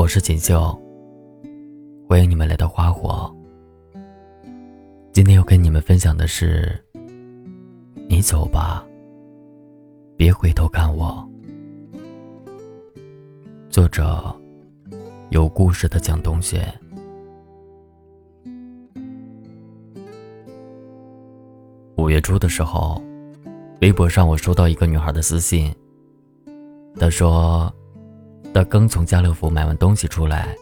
我是锦绣，欢迎你们来到花火。今天要跟你们分享的是：你走吧，别回头看我。作者有故事的蒋同学。五月初的时候，微博上我收到一个女孩的私信，她说。他刚从家乐福买完东西出来，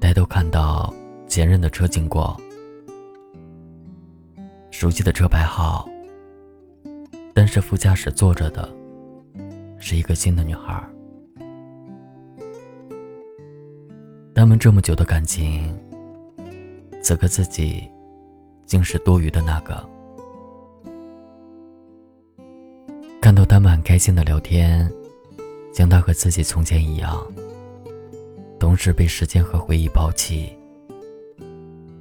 抬头看到前任的车经过，熟悉的车牌号，但是副驾驶坐着的是一个新的女孩。他们这么久的感情，此刻自己竟是多余的那个。看到他们很开心的聊天。将他和自己从前一样，同时被时间和回忆抛弃。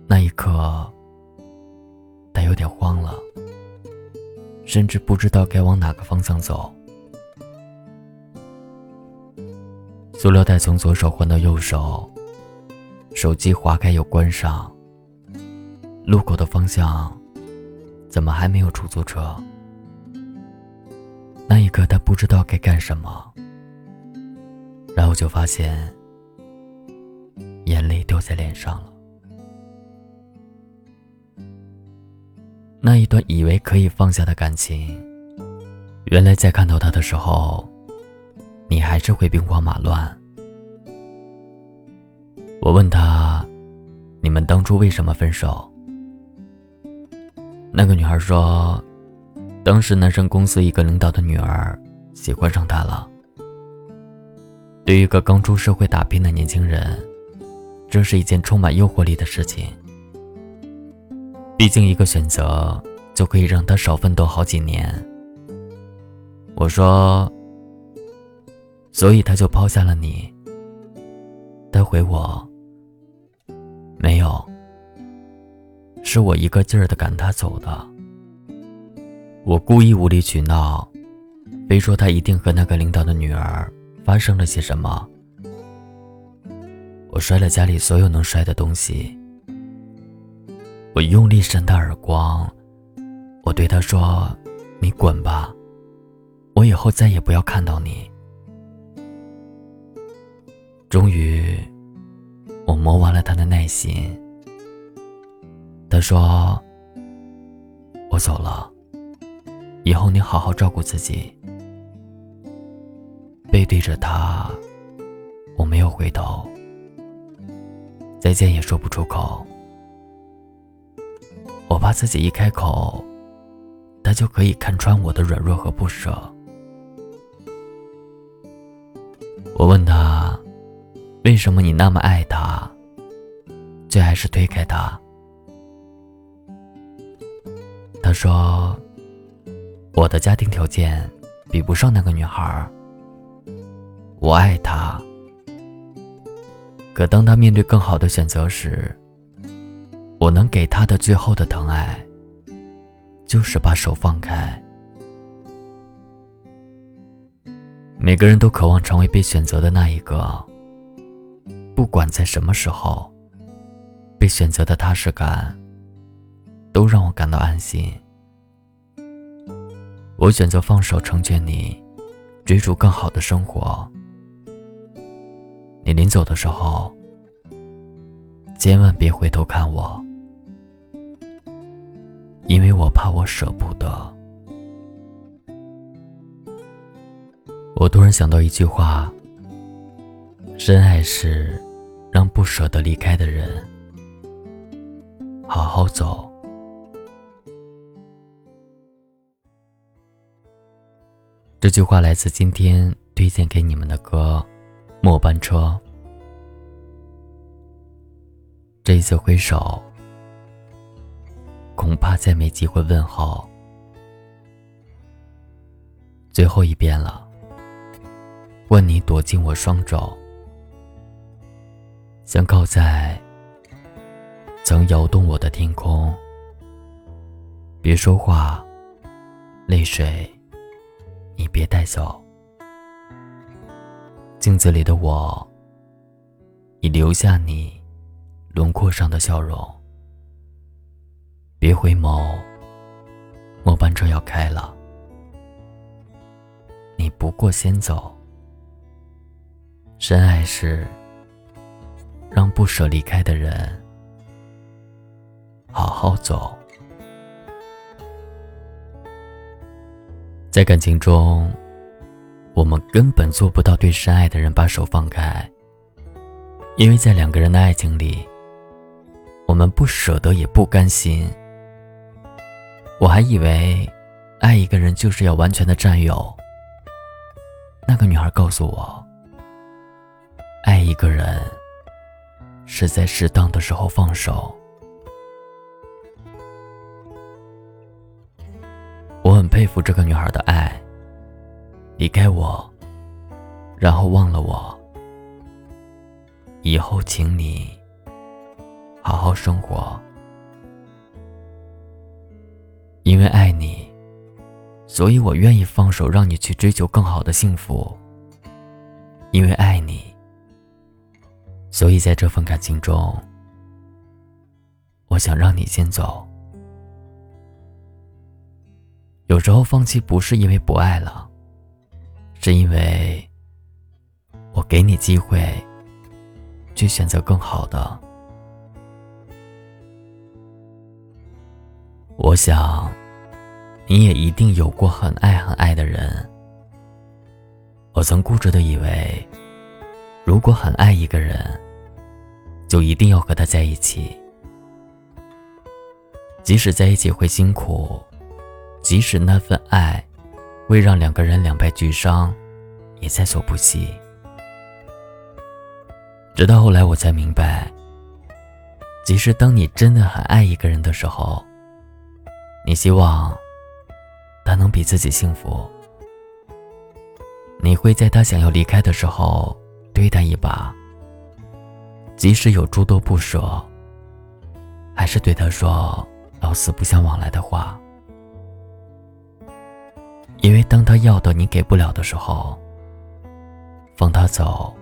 那一刻，他有点慌了，甚至不知道该往哪个方向走。塑料袋从左手换到右手，手机划开又关上。路口的方向，怎么还没有出租车？那一刻，他不知道该干什么。然后就发现，眼泪掉在脸上了。那一段以为可以放下的感情，原来在看到他的时候，你还是会兵荒马乱。我问他：“你们当初为什么分手？”那个女孩说：“当时男生公司一个领导的女儿喜欢上他了。”对于一个刚出社会打拼的年轻人，这是一件充满诱惑力的事情。毕竟一个选择就可以让他少奋斗好几年。我说，所以他就抛下了你。他回我，没有，是我一个劲儿的赶他走的。我故意无理取闹，非说他一定和那个领导的女儿。发生了些什么？我摔了家里所有能摔的东西。我用力扇他耳光。我对他说：“你滚吧，我以后再也不要看到你。”终于，我磨完了他的耐心。他说：“我走了，以后你好好照顾自己。”背对着他，我没有回头，再见也说不出口。我怕自己一开口，他就可以看穿我的软弱和不舍。我问他，为什么你那么爱他，却还是推开他？他说，我的家庭条件比不上那个女孩。我爱他，可当他面对更好的选择时，我能给他的最后的疼爱，就是把手放开。每个人都渴望成为被选择的那一个，不管在什么时候，被选择的踏实感，都让我感到安心。我选择放手成全你，追逐更好的生活。你临走的时候，千万别回头看我，因为我怕我舍不得。我突然想到一句话：深爱是让不舍得离开的人好好走。这句话来自今天推荐给你们的歌。末班车，这一次挥手，恐怕再没机会问候。最后一遍了，问你躲进我双肘，想靠在曾摇动我的天空。别说话，泪水，你别带走。镜子里的我，已留下你轮廓上的笑容。别回眸，末班车要开了，你不过先走。深爱时，让不舍离开的人好好走。在感情中，我们根本做不到对深爱的人把手放开，因为在两个人的爱情里，我们不舍得也不甘心。我还以为，爱一个人就是要完全的占有。那个女孩告诉我，爱一个人是在适当的时候放手。我很佩服这个女孩的爱。离开我，然后忘了我。以后，请你好好生活。因为爱你，所以我愿意放手，让你去追求更好的幸福。因为爱你，所以在这份感情中，我想让你先走。有时候放弃不是因为不爱了，是因为我给你机会去选择更好的。我想，你也一定有过很爱很爱的人。我曾固执的以为，如果很爱一个人，就一定要和他在一起，即使在一起会辛苦。即使那份爱会让两个人两败俱伤，也在所不惜。直到后来，我才明白，即使当你真的很爱一个人的时候，你希望他能比自己幸福，你会在他想要离开的时候推他一把，即使有诸多不舍，还是对他说老死不相往来的话。因为当他要的你给不了的时候，放他走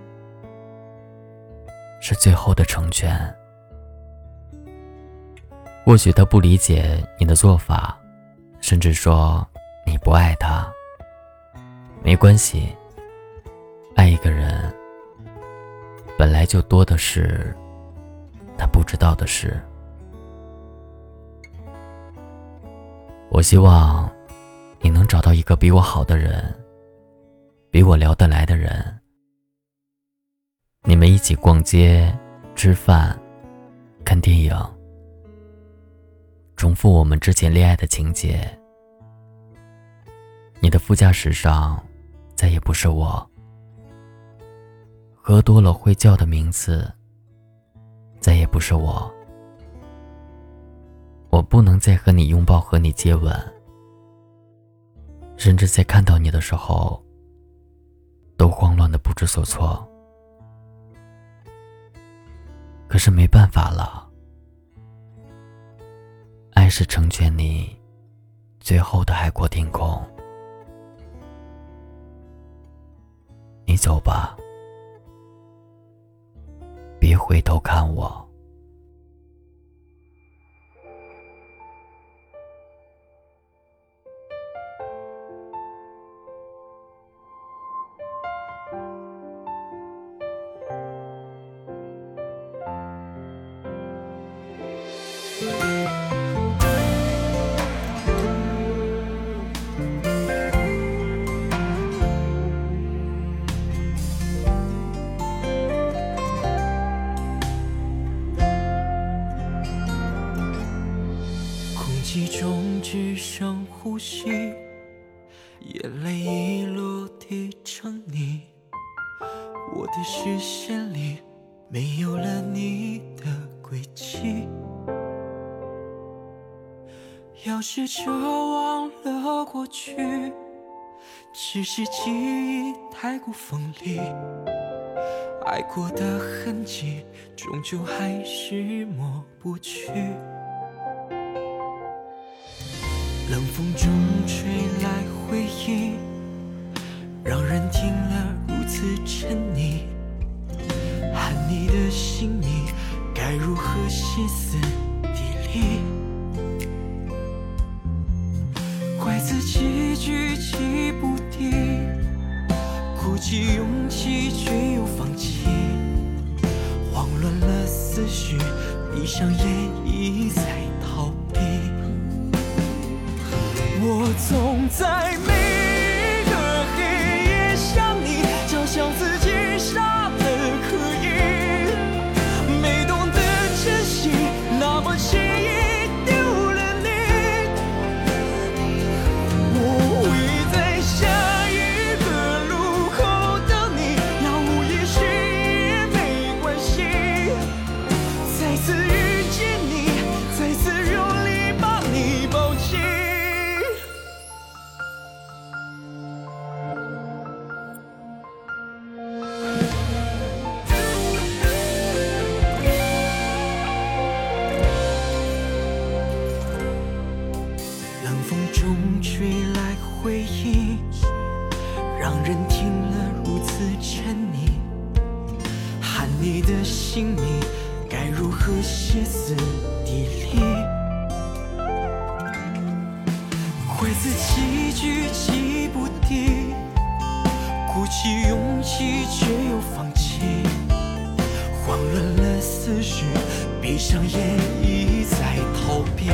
是最后的成全。或许他不理解你的做法，甚至说你不爱他。没关系，爱一个人本来就多的是他不知道的事。我希望。你能找到一个比我好的人，比我聊得来的人，你们一起逛街、吃饭、看电影，重复我们之前恋爱的情节。你的副驾驶上再也不是我，喝多了会叫的名字再也不是我，我不能再和你拥抱、和你接吻。甚至在看到你的时候，都慌乱的不知所措。可是没办法了，爱是成全你最后的海阔天空。你走吧，别回头看我。的视线里没有了你的轨迹。要试着忘了过去，只是记忆太过锋利，爱过的痕迹终究还是抹不去。冷风中吹来回忆，让人听了如此沉溺，你的姓名。该如何歇斯底里？怪自己举棋不定，鼓起勇气却又放弃，慌乱了思绪，闭上眼歇斯底里？怪自己举棋不定，鼓起勇气却又放弃，慌乱了思绪，闭上眼一再逃避。